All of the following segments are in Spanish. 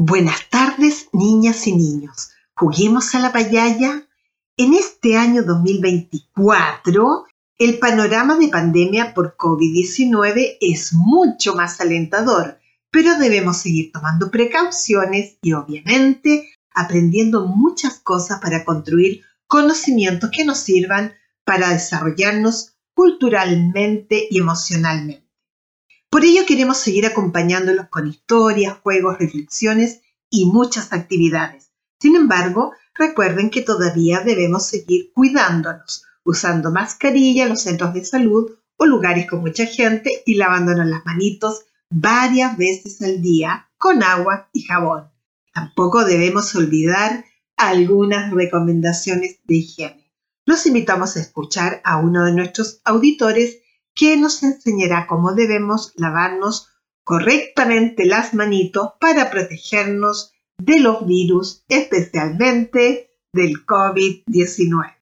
Buenas tardes, niñas y niños. Juguemos a la payaya. En este año 2024, el panorama de pandemia por COVID-19 es mucho más alentador, pero debemos seguir tomando precauciones y obviamente aprendiendo muchas cosas para construir conocimientos que nos sirvan para desarrollarnos culturalmente y emocionalmente. Por ello queremos seguir acompañándolos con historias, juegos, reflexiones y muchas actividades. Sin embargo, recuerden que todavía debemos seguir cuidándonos, usando mascarilla en los centros de salud o lugares con mucha gente y lavándonos las manitos varias veces al día con agua y jabón. Tampoco debemos olvidar algunas recomendaciones de higiene. Los invitamos a escuchar a uno de nuestros auditores que nos enseñará cómo debemos lavarnos correctamente las manitos para protegernos de los virus, especialmente del COVID-19.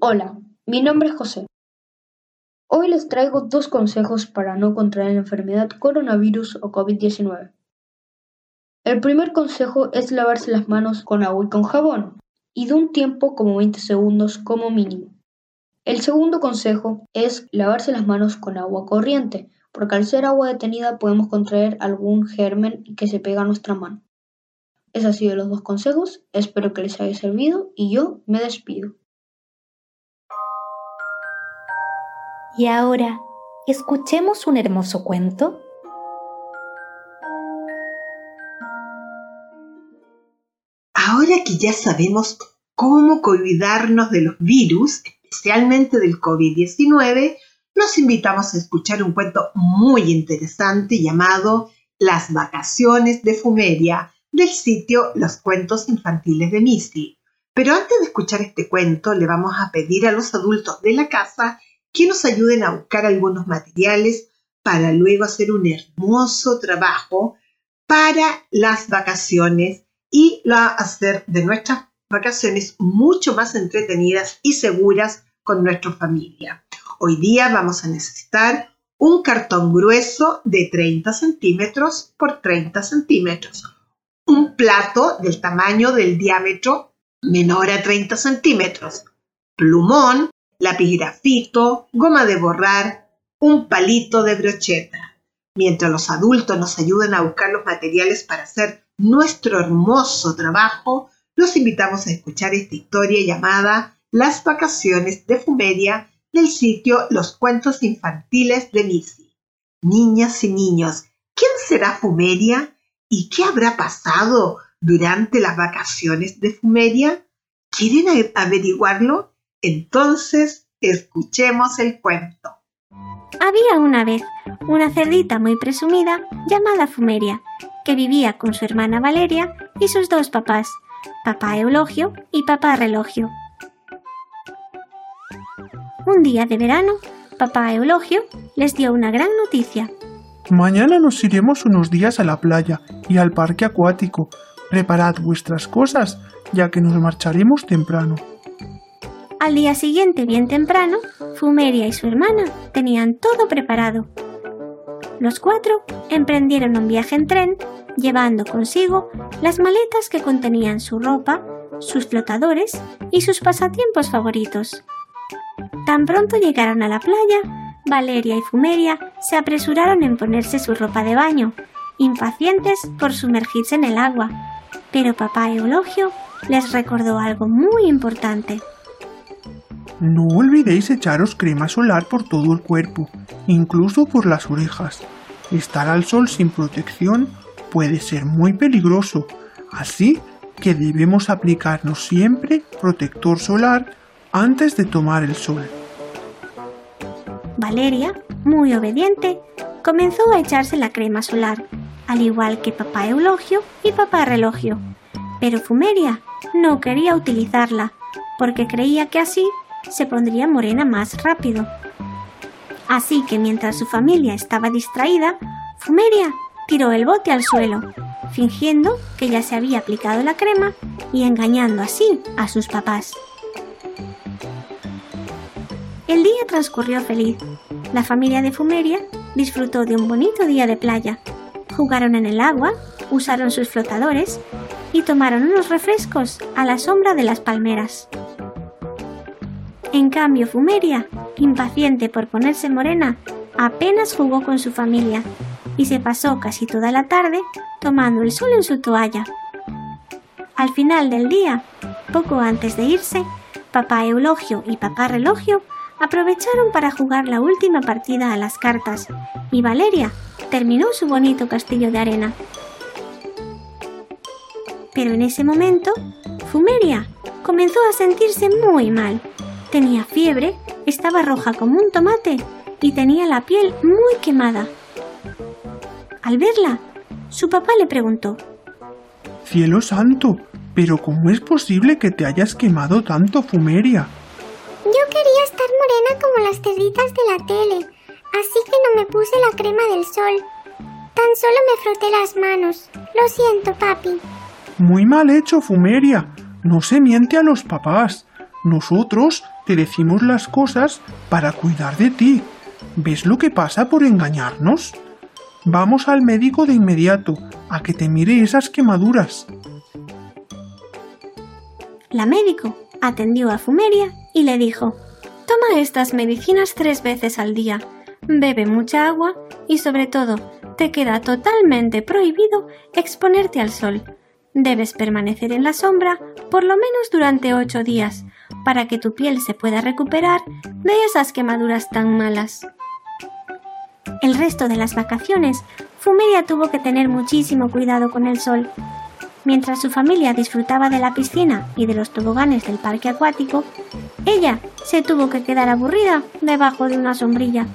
Hola, mi nombre es José. Hoy les traigo dos consejos para no contraer la enfermedad coronavirus o COVID-19. El primer consejo es lavarse las manos con agua y con jabón, y de un tiempo como 20 segundos como mínimo. El segundo consejo es lavarse las manos con agua corriente, porque al ser agua detenida podemos contraer algún germen que se pega a nuestra mano. Esos han sido los dos consejos, espero que les haya servido y yo me despido. Y ahora, escuchemos un hermoso cuento Que ya sabemos cómo cuidarnos de los virus, especialmente del COVID-19, nos invitamos a escuchar un cuento muy interesante llamado Las vacaciones de Fumeria del sitio Los Cuentos Infantiles de Missy. Pero antes de escuchar este cuento, le vamos a pedir a los adultos de la casa que nos ayuden a buscar algunos materiales para luego hacer un hermoso trabajo para las vacaciones y la hacer de nuestras vacaciones mucho más entretenidas y seguras con nuestra familia. Hoy día vamos a necesitar un cartón grueso de 30 centímetros por 30 centímetros, un plato del tamaño del diámetro menor a 30 centímetros, plumón, lápiz grafito, goma de borrar, un palito de brocheta. Mientras los adultos nos ayudan a buscar los materiales para hacer nuestro hermoso trabajo, los invitamos a escuchar esta historia llamada Las vacaciones de Fumeria del sitio Los Cuentos Infantiles de Missy. Niñas y niños, ¿quién será Fumeria y qué habrá pasado durante las vacaciones de Fumeria? ¿Quieren averiguarlo? Entonces, escuchemos el cuento. Había una vez una cerdita muy presumida llamada Fumeria que vivía con su hermana Valeria y sus dos papás, papá Eulogio y papá Relogio. Un día de verano, papá Eulogio les dio una gran noticia. Mañana nos iremos unos días a la playa y al parque acuático. Preparad vuestras cosas, ya que nos marcharemos temprano. Al día siguiente, bien temprano, Fumeria y su hermana tenían todo preparado. Los cuatro emprendieron un viaje en tren, llevando consigo las maletas que contenían su ropa, sus flotadores y sus pasatiempos favoritos. Tan pronto llegaron a la playa, Valeria y Fumeria se apresuraron en ponerse su ropa de baño, impacientes por sumergirse en el agua, pero papá Eulogio les recordó algo muy importante. No olvidéis echaros crema solar por todo el cuerpo, incluso por las orejas. Estar al sol sin protección puede ser muy peligroso, así que debemos aplicarnos siempre protector solar antes de tomar el sol. Valeria, muy obediente, comenzó a echarse la crema solar, al igual que papá Eulogio y papá Relogio. Pero Fumeria no quería utilizarla, porque creía que así se pondría morena más rápido. Así que mientras su familia estaba distraída, Fumeria tiró el bote al suelo, fingiendo que ya se había aplicado la crema y engañando así a sus papás. El día transcurrió feliz. La familia de Fumeria disfrutó de un bonito día de playa. Jugaron en el agua, usaron sus flotadores y tomaron unos refrescos a la sombra de las palmeras. En cambio, Fumeria, impaciente por ponerse morena, apenas jugó con su familia y se pasó casi toda la tarde tomando el sol en su toalla. Al final del día, poco antes de irse, papá Eulogio y papá Relogio aprovecharon para jugar la última partida a las cartas y Valeria terminó su bonito castillo de arena. Pero en ese momento, Fumeria comenzó a sentirse muy mal Tenía fiebre, estaba roja como un tomate y tenía la piel muy quemada. Al verla, su papá le preguntó, Cielo santo, pero ¿cómo es posible que te hayas quemado tanto, Fumeria? Yo quería estar morena como las cerditas de la tele, así que no me puse la crema del sol. Tan solo me froté las manos. Lo siento, papi. Muy mal hecho, Fumeria. No se miente a los papás. Nosotros te decimos las cosas para cuidar de ti. ¿Ves lo que pasa por engañarnos? Vamos al médico de inmediato, a que te mire esas quemaduras. La médico atendió a Fumeria y le dijo, Toma estas medicinas tres veces al día, bebe mucha agua y sobre todo te queda totalmente prohibido exponerte al sol. Debes permanecer en la sombra por lo menos durante ocho días para que tu piel se pueda recuperar de esas quemaduras tan malas. El resto de las vacaciones, Fumeria tuvo que tener muchísimo cuidado con el sol. Mientras su familia disfrutaba de la piscina y de los toboganes del parque acuático, ella se tuvo que quedar aburrida debajo de una sombrilla.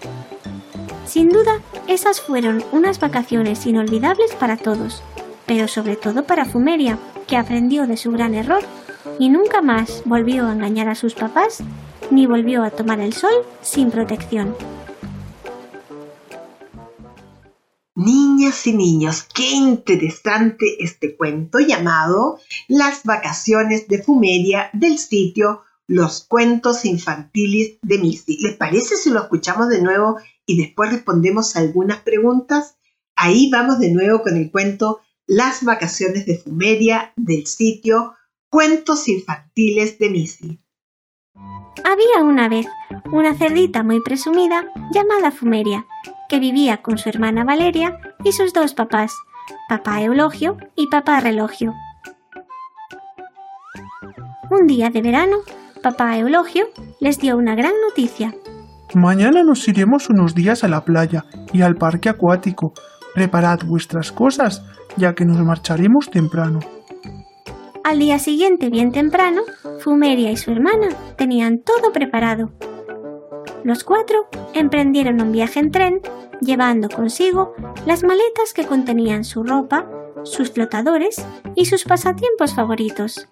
Sin duda, esas fueron unas vacaciones inolvidables para todos, pero sobre todo para Fumeria, que aprendió de su gran error y nunca más volvió a engañar a sus papás ni volvió a tomar el sol sin protección. Niñas y niños, qué interesante este cuento llamado Las vacaciones de Fumeria del sitio Los cuentos infantiles de Missy. ¿Les parece si lo escuchamos de nuevo y después respondemos algunas preguntas? Ahí vamos de nuevo con el cuento Las vacaciones de Fumeria del sitio Cuentos infantiles de Missy. Había una vez una cerdita muy presumida llamada Fumeria, que vivía con su hermana Valeria y sus dos papás, papá Eulogio y papá Relogio. Un día de verano, papá Eulogio les dio una gran noticia. Mañana nos iremos unos días a la playa y al parque acuático. Preparad vuestras cosas, ya que nos marcharemos temprano. Al día siguiente, bien temprano, Fumeria y su hermana tenían todo preparado. Los cuatro emprendieron un viaje en tren, llevando consigo las maletas que contenían su ropa, sus flotadores y sus pasatiempos favoritos.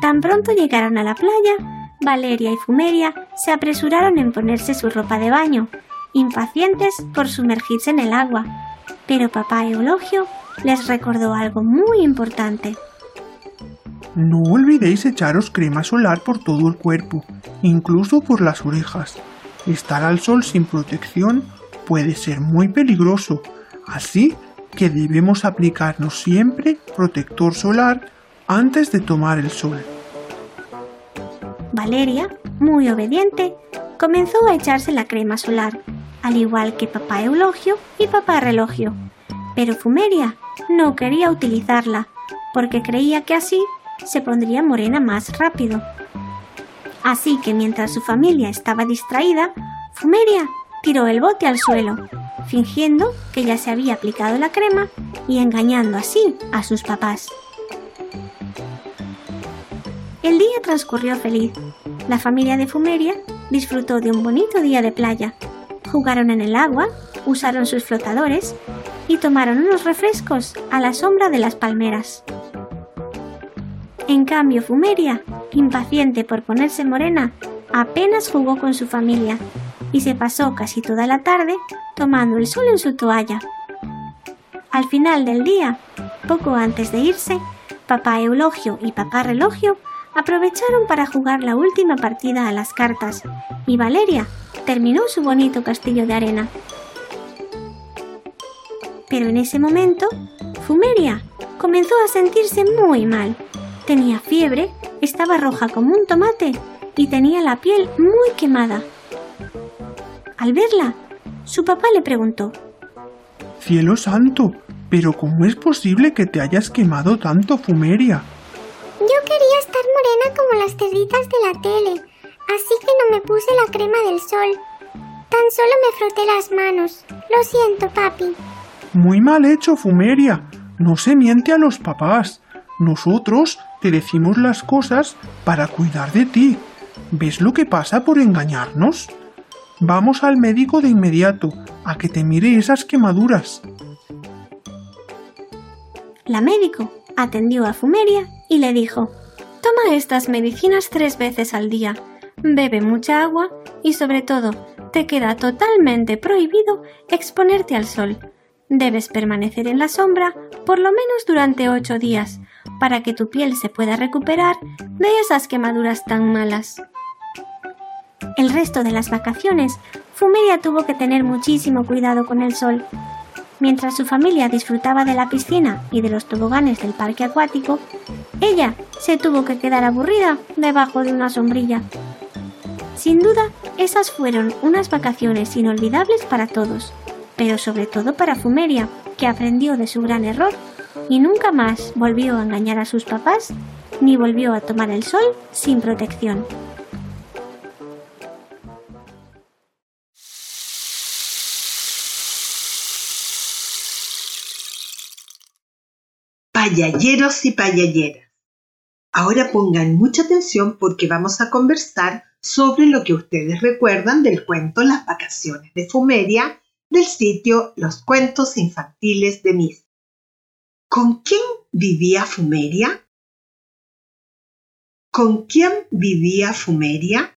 Tan pronto llegaron a la playa, Valeria y Fumeria se apresuraron en ponerse su ropa de baño, impacientes por sumergirse en el agua. Pero papá Eulogio les recordó algo muy importante. No olvidéis echaros crema solar por todo el cuerpo, incluso por las orejas. Estar al sol sin protección puede ser muy peligroso, así que debemos aplicarnos siempre protector solar antes de tomar el sol. Valeria, muy obediente, comenzó a echarse la crema solar, al igual que papá Eulogio y papá Relogio. Pero Fumeria no quería utilizarla, porque creía que así se pondría morena más rápido. Así que mientras su familia estaba distraída, Fumeria tiró el bote al suelo, fingiendo que ya se había aplicado la crema y engañando así a sus papás. El día transcurrió feliz. La familia de Fumeria disfrutó de un bonito día de playa. Jugaron en el agua, usaron sus flotadores y tomaron unos refrescos a la sombra de las palmeras. En cambio, Fumeria, impaciente por ponerse morena, apenas jugó con su familia y se pasó casi toda la tarde tomando el sol en su toalla. Al final del día, poco antes de irse, papá Eulogio y papá Relogio aprovecharon para jugar la última partida a las cartas y Valeria terminó su bonito castillo de arena. Pero en ese momento, Fumeria comenzó a sentirse muy mal. Tenía fiebre, estaba roja como un tomate y tenía la piel muy quemada. Al verla, su papá le preguntó, Cielo santo, pero ¿cómo es posible que te hayas quemado tanto, Fumeria? Yo quería estar morena como las cerditas de la tele, así que no me puse la crema del sol. Tan solo me froté las manos. Lo siento, papi. Muy mal hecho, Fumeria. No se miente a los papás. Nosotros te decimos las cosas para cuidar de ti. ¿Ves lo que pasa por engañarnos? Vamos al médico de inmediato, a que te mire esas quemaduras. La médico atendió a Fumeria y le dijo, Toma estas medicinas tres veces al día, bebe mucha agua y sobre todo, te queda totalmente prohibido exponerte al sol. Debes permanecer en la sombra por lo menos durante ocho días, para que tu piel se pueda recuperar de esas quemaduras tan malas. El resto de las vacaciones, Fumeria tuvo que tener muchísimo cuidado con el sol. Mientras su familia disfrutaba de la piscina y de los toboganes del parque acuático, ella se tuvo que quedar aburrida debajo de una sombrilla. Sin duda, esas fueron unas vacaciones inolvidables para todos, pero sobre todo para Fumeria, que aprendió de su gran error y nunca más volvió a engañar a sus papás ni volvió a tomar el sol sin protección. Payalleros y payalleras. Ahora pongan mucha atención porque vamos a conversar sobre lo que ustedes recuerdan del cuento Las vacaciones de Fumeria del sitio Los cuentos infantiles de Mis. ¿Con quién vivía Fumeria? ¿Con quién vivía Fumeria?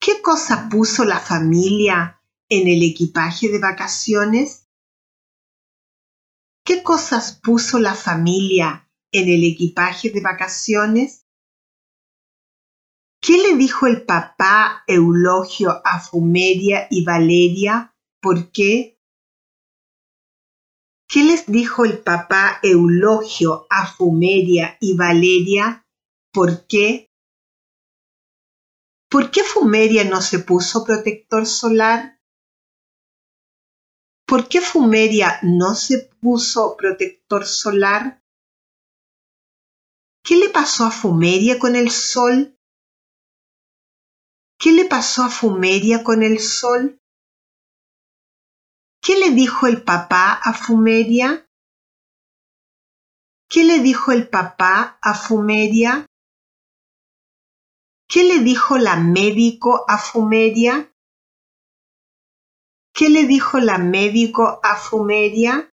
¿Qué cosa puso la familia en el equipaje de vacaciones? ¿Qué cosas puso la familia en el equipaje de vacaciones? ¿Qué le dijo el papá Eulogio a Fumeria y Valeria? ¿Por qué? ¿Qué les dijo el papá Eulogio a Fumeria y Valeria? ¿Por qué? ¿Por qué Fumeria no se puso protector solar? ¿Por qué Fumeria no se puso protector solar? ¿Qué le pasó a Fumeria con el sol? ¿Qué le pasó a Fumeria con el sol? ¿Qué le dijo el papá a Fumeria? ¿Qué le dijo el papá a Fumeria? ¿Qué le dijo la médico a Fumeria? ¿Qué le dijo la médico a Fumeria?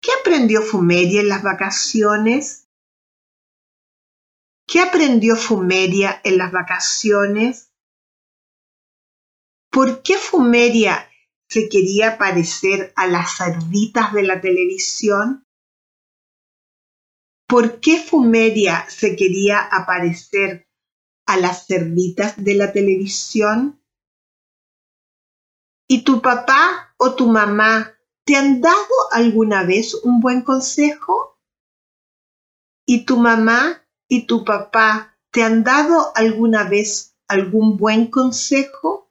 ¿Qué aprendió Fumeria en las vacaciones? ¿Qué aprendió Fumeria en las vacaciones? ¿Por qué Fumeria se quería parecer a las cerditas de la televisión? ¿Por qué Fumeria se quería aparecer a las cerditas de la televisión? ¿Y tu papá o tu mamá ¿te han dado alguna vez un buen consejo? ¿Y tu mamá y tu papá te han dado alguna vez algún buen consejo?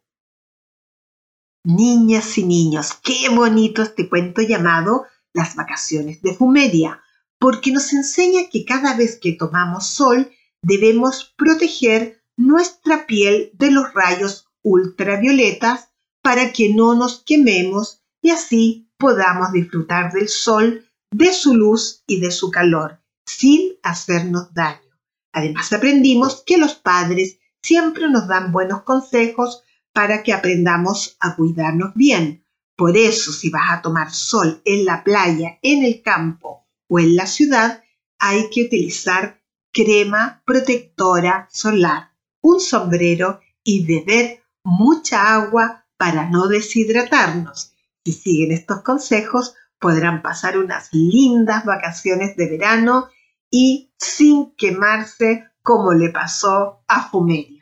Niñas y niños, qué bonito este cuento llamado Las vacaciones de Fumeria, porque nos enseña que cada vez que tomamos sol debemos proteger nuestra piel de los rayos ultravioletas para que no nos quememos y así podamos disfrutar del sol, de su luz y de su calor, sin hacernos daño. Además aprendimos que los padres siempre nos dan buenos consejos para que aprendamos a cuidarnos bien. Por eso, si vas a tomar sol en la playa, en el campo o en la ciudad, hay que utilizar crema protectora solar, un sombrero y beber mucha agua para no deshidratarnos. Si siguen estos consejos, podrán pasar unas lindas vacaciones de verano y sin quemarse como le pasó a Fumeria.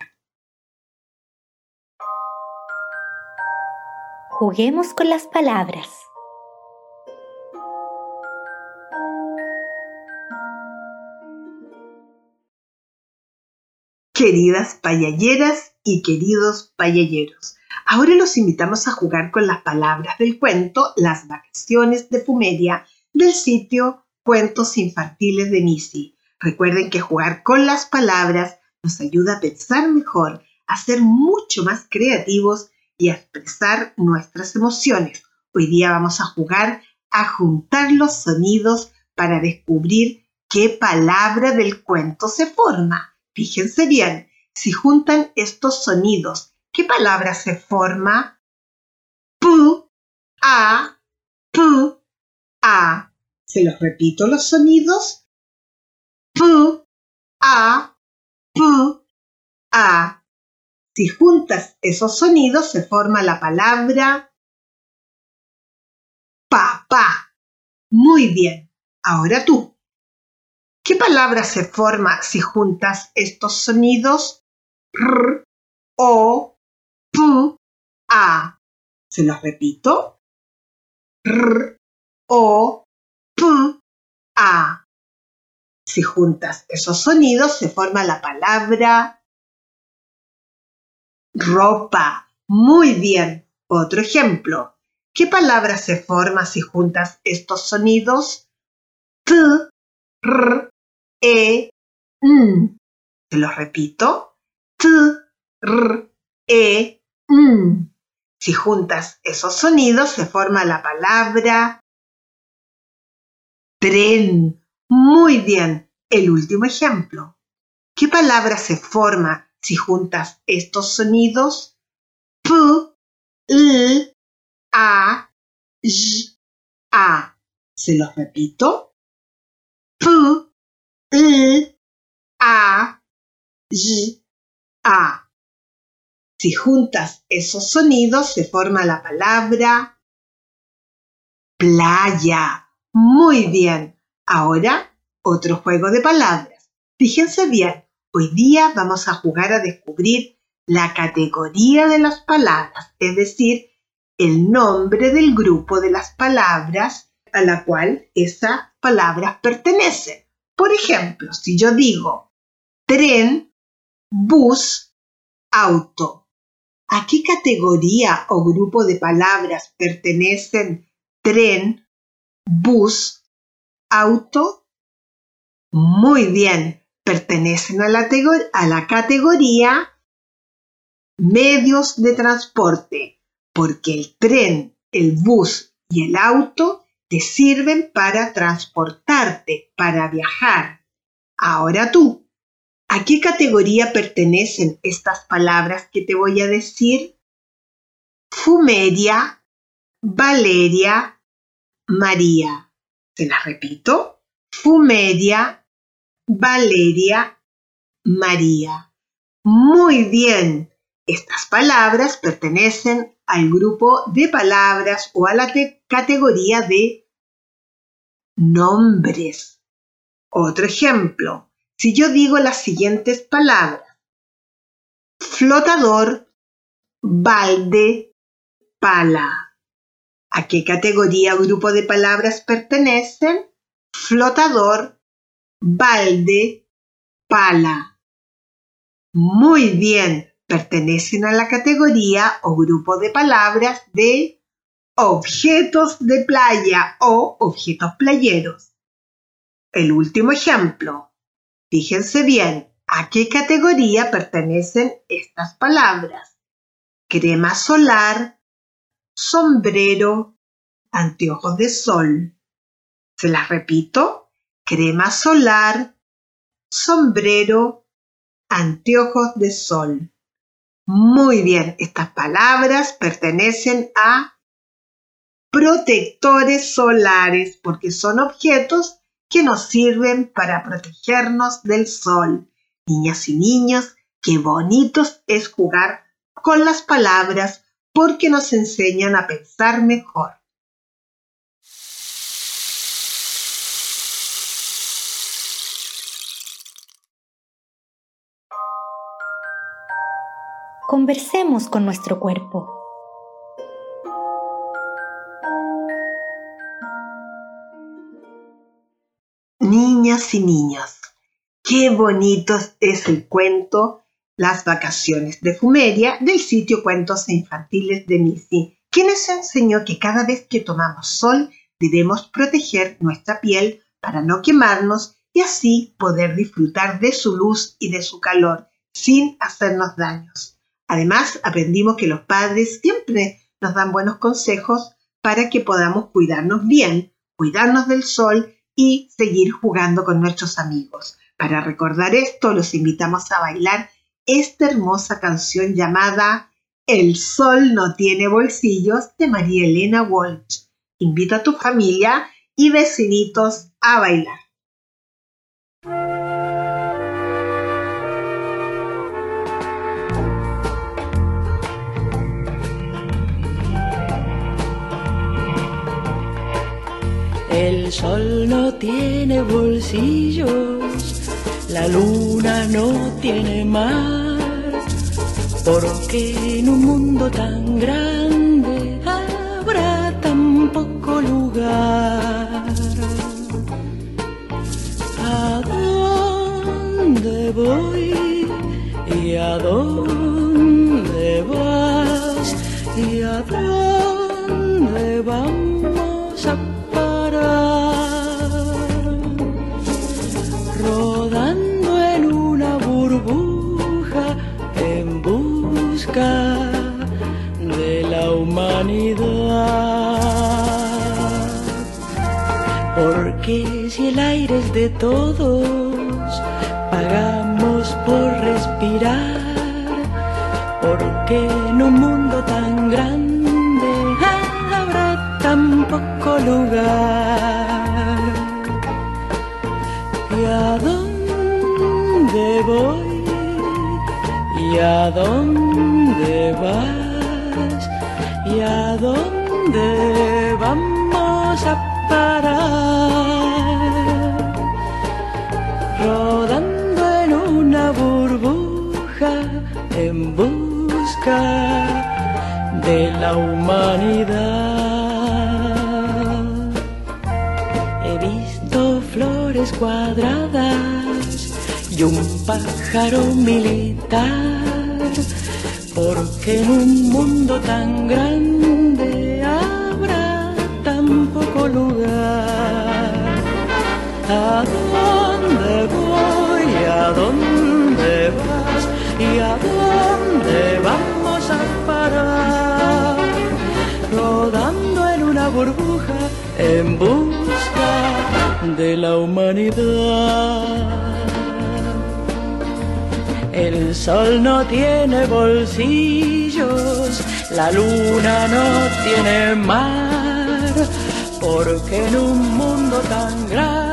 Juguemos con las palabras. Queridas payalleras y queridos payalleros, ahora los invitamos a jugar con las palabras del cuento Las vacaciones de Fumeria del sitio Cuentos Infantiles de Nisi. Recuerden que jugar con las palabras nos ayuda a pensar mejor, a ser mucho más creativos y expresar nuestras emociones. Hoy día vamos a jugar a juntar los sonidos para descubrir qué palabra del cuento se forma. Fíjense bien, si juntan estos sonidos, ¿qué palabra se forma? Pu, a, pu, a. Se los repito los sonidos. Pu, a, pu, a. Si juntas esos sonidos se forma la palabra papá. Muy bien. Ahora tú. ¿Qué palabra se forma si juntas estos sonidos? R, O, P, A. ¿Se los repito? R, O, P, A. Si juntas esos sonidos se forma la palabra Ropa. Muy bien. Otro ejemplo. ¿Qué palabra se forma si juntas estos sonidos? T, R, E, N. Te lo repito. T, R, E, N. Si juntas esos sonidos se forma la palabra tren. Muy bien. El último ejemplo. ¿Qué palabra se forma si juntas estos sonidos, P, L, A, J, A. Se los repito. P, L, A, J, A. Si juntas esos sonidos se forma la palabra playa. Muy bien. Ahora otro juego de palabras. Fíjense bien. Hoy día vamos a jugar a descubrir la categoría de las palabras, es decir, el nombre del grupo de las palabras a la cual esas palabras pertenecen. Por ejemplo, si yo digo tren, bus, auto, ¿a qué categoría o grupo de palabras pertenecen tren, bus, auto? Muy bien, pertenecen a la, categoría medios de transporte, porque el tren, el bus y el auto te sirven para transportarte, para viajar. Ahora tú, ¿a qué categoría pertenecen estas palabras que te voy a decir? Fumeria, Valeria, María. ¿Se las repito? Fumeria, Valeria, María. Muy bien. Estas palabras pertenecen al grupo de palabras o a la categoría de nombres. Otro ejemplo. Si yo digo las siguientes palabras. Flotador, balde, pala. ¿A qué categoría o grupo de palabras pertenecen? Flotador, balde, pala. Muy bien, pertenecen a la categoría o grupo de palabras de objetos de playa o objetos playeros. El último ejemplo. Fíjense bien, ¿a qué categoría pertenecen estas palabras? Crema solar, sombrero, anteojos de sol. Se las repito, crema solar, sombrero, anteojos de sol. Muy bien, estas palabras pertenecen a protectores solares porque son objetos que nos sirven para protegernos del sol. Niñas y niños, qué bonitos es jugar con las palabras porque nos enseñan a pensar mejor. Conversemos con nuestro cuerpo. Niñas y niños, qué bonito es el cuento Las vacaciones de Fumeria del sitio Cuentos Infantiles de Missy, que nos enseñó que cada vez que tomamos sol debemos proteger nuestra piel para no quemarnos y así poder disfrutar de su luz y de su calor sin hacernos daños. Además, aprendimos que los padres siempre nos dan buenos consejos para que podamos cuidarnos bien, cuidarnos del sol y seguir jugando con nuestros amigos. Para recordar esto, los invitamos a bailar esta hermosa canción llamada El sol no tiene bolsillos de María Elena Walsh. Invita a tu familia y vecinitos a bailar. El sol no tiene bolsillos, la luna no tiene mar, porque en un mundo tan grande habrá tan poco lugar. ¿A dónde voy y a dónde el aire es de todos, pagamos por respirar. Porque en un mundo tan grande habrá tan poco lugar. ¿Y a dónde voy? ¿Y a dónde vas? ¿Y a dónde vamos a parar? Rodando en una burbuja en busca de la humanidad. He visto flores cuadradas y un pájaro militar, porque en un mundo tan grande habrá tan poco lugar. ¿A dónde voy? ¿A dónde vas? ¿Y a dónde vamos a parar? Rodando en una burbuja en busca de la humanidad. El sol no tiene bolsillos, la luna no tiene mar, porque en un mundo tan grande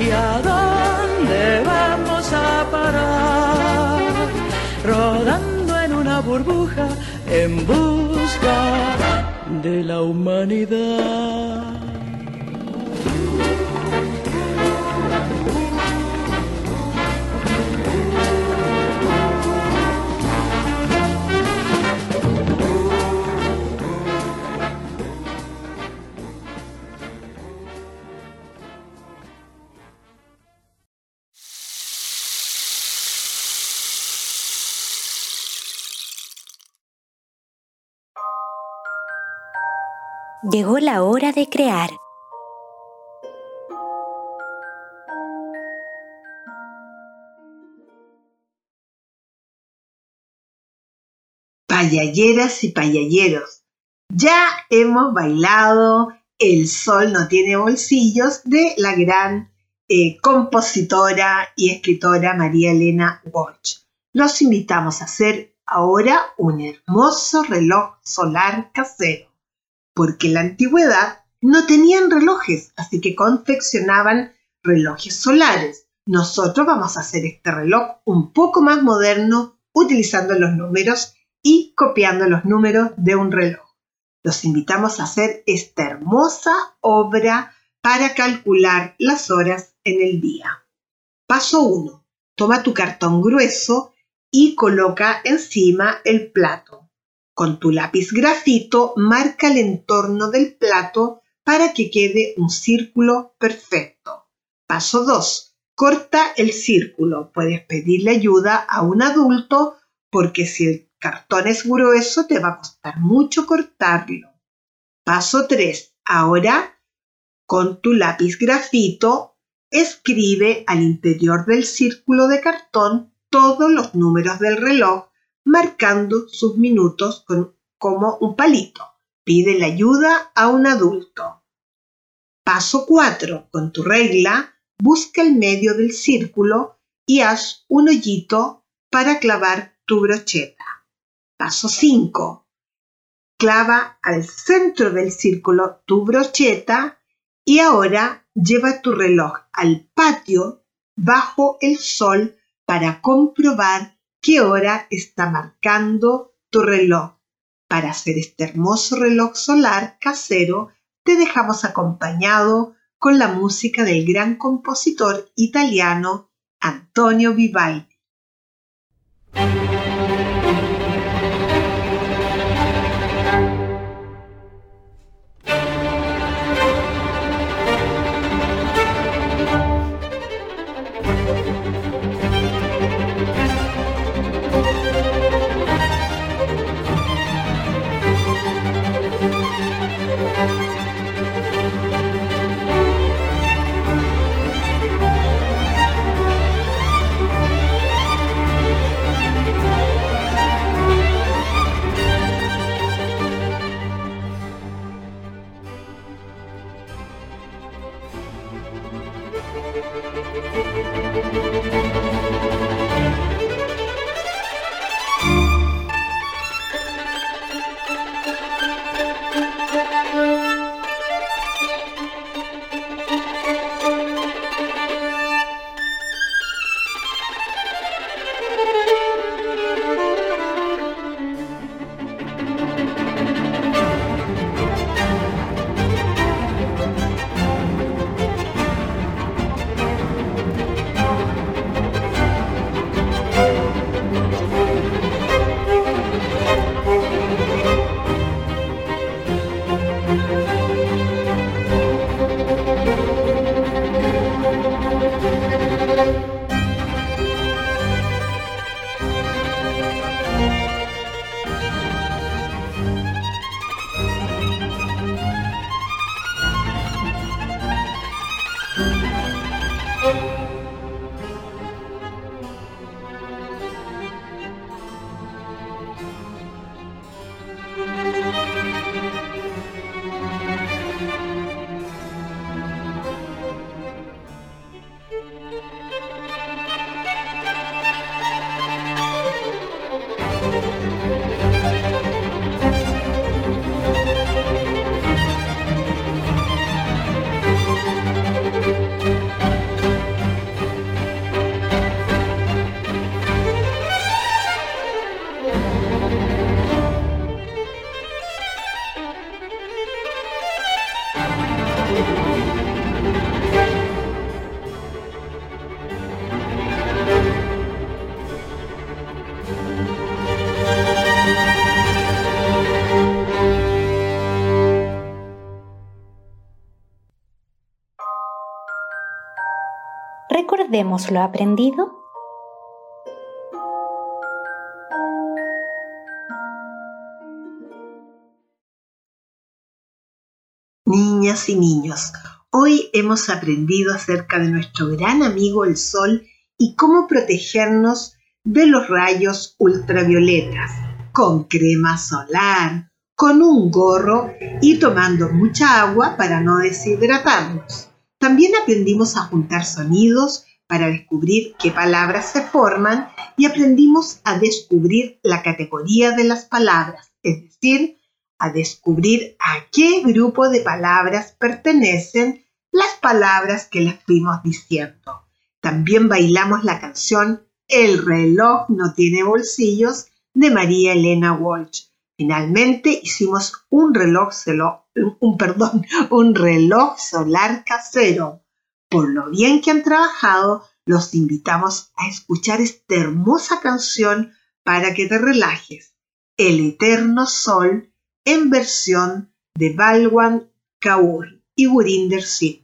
¿Y a dónde vamos a parar? Rodando en una burbuja en busca de la humanidad. Llegó la hora de crear. Payalleras y payalleros, ya hemos bailado El sol no tiene bolsillos de la gran eh, compositora y escritora María Elena Walsh. Los invitamos a hacer ahora un hermoso reloj solar casero, porque en la antigüedad no tenían relojes, así que confeccionaban relojes solares. Nosotros vamos a hacer este reloj un poco más moderno utilizando los números y copiando los números de un reloj. Los invitamos a hacer esta hermosa obra para calcular las horas en el día. Paso 1. Toma tu cartón grueso y coloca encima el plato. Con tu lápiz grafito marca el entorno del plato para que quede un círculo perfecto. Paso 2. Corta el círculo. Puedes pedirle ayuda a un adulto porque si el cartón es grueso te va a costar mucho cortarlo. Paso 3. Ahora, con tu lápiz grafito, escribe al interior del círculo de cartón todos los números del reloj, marcando sus minutos como un palito. Pide la ayuda a un adulto. Paso 4. Con tu regla, busca el medio del círculo y haz un hoyito para clavar tu brocheta. Paso 5. Clava al centro del círculo tu brocheta y ahora lleva tu reloj al patio bajo el sol para comprobar qué hora está marcando tu reloj. Para hacer este hermoso reloj solar casero, te dejamos acompañado con la música del gran compositor italiano Antonio Vivaldi. Recordemos lo aprendido niñas y niños. Hoy hemos aprendido acerca de nuestro gran amigo el sol y cómo protegernos de los rayos ultravioletas con crema solar, con un gorro y tomando mucha agua para no deshidratarnos. También aprendimos a juntar sonidos para descubrir qué palabras se forman y aprendimos a descubrir la categoría de las palabras, es decir, a descubrir a qué grupo de palabras pertenecen las palabras que les fuimos diciendo. También bailamos la canción El reloj no tiene bolsillos de María Elena Walsh. Finalmente hicimos un reloj, un, perdón, un reloj solar casero. Por lo bien que han trabajado, los invitamos a escuchar esta hermosa canción para que te relajes. El eterno sol en versión de Balwan Kaur y Gurinder Singh.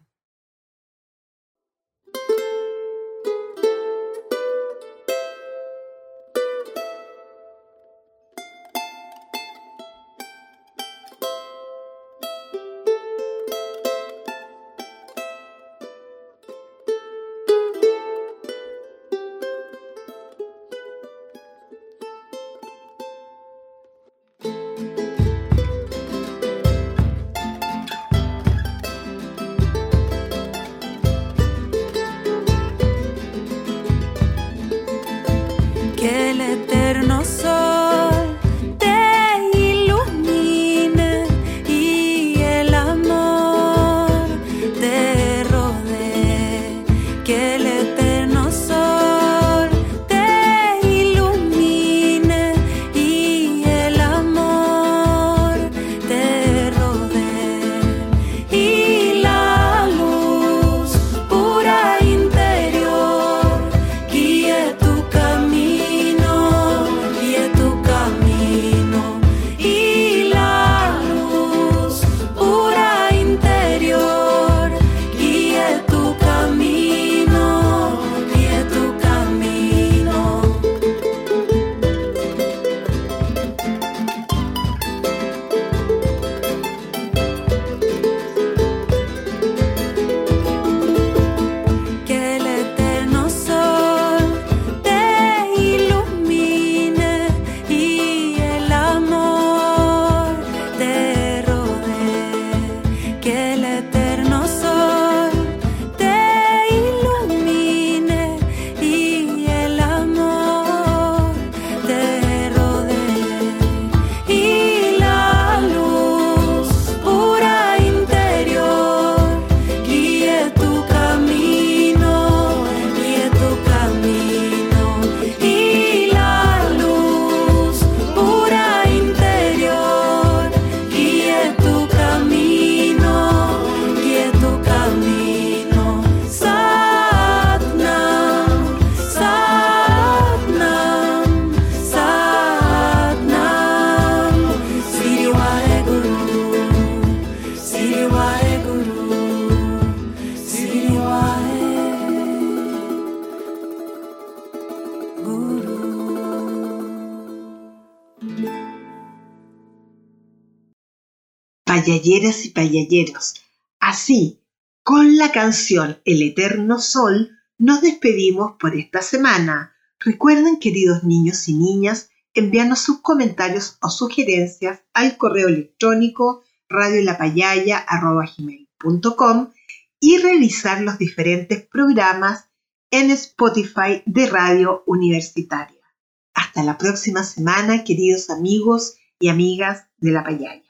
Payalleras y payalleros. Así, con la canción El Eterno Sol, nos despedimos por esta semana. Recuerden, queridos niños y niñas, enviarnos sus comentarios o sugerencias al correo electrónico radiolapayaya.com y revisar los diferentes programas en Spotify de Radio Universitaria. Hasta la próxima semana, queridos amigos y amigas de la Payaya.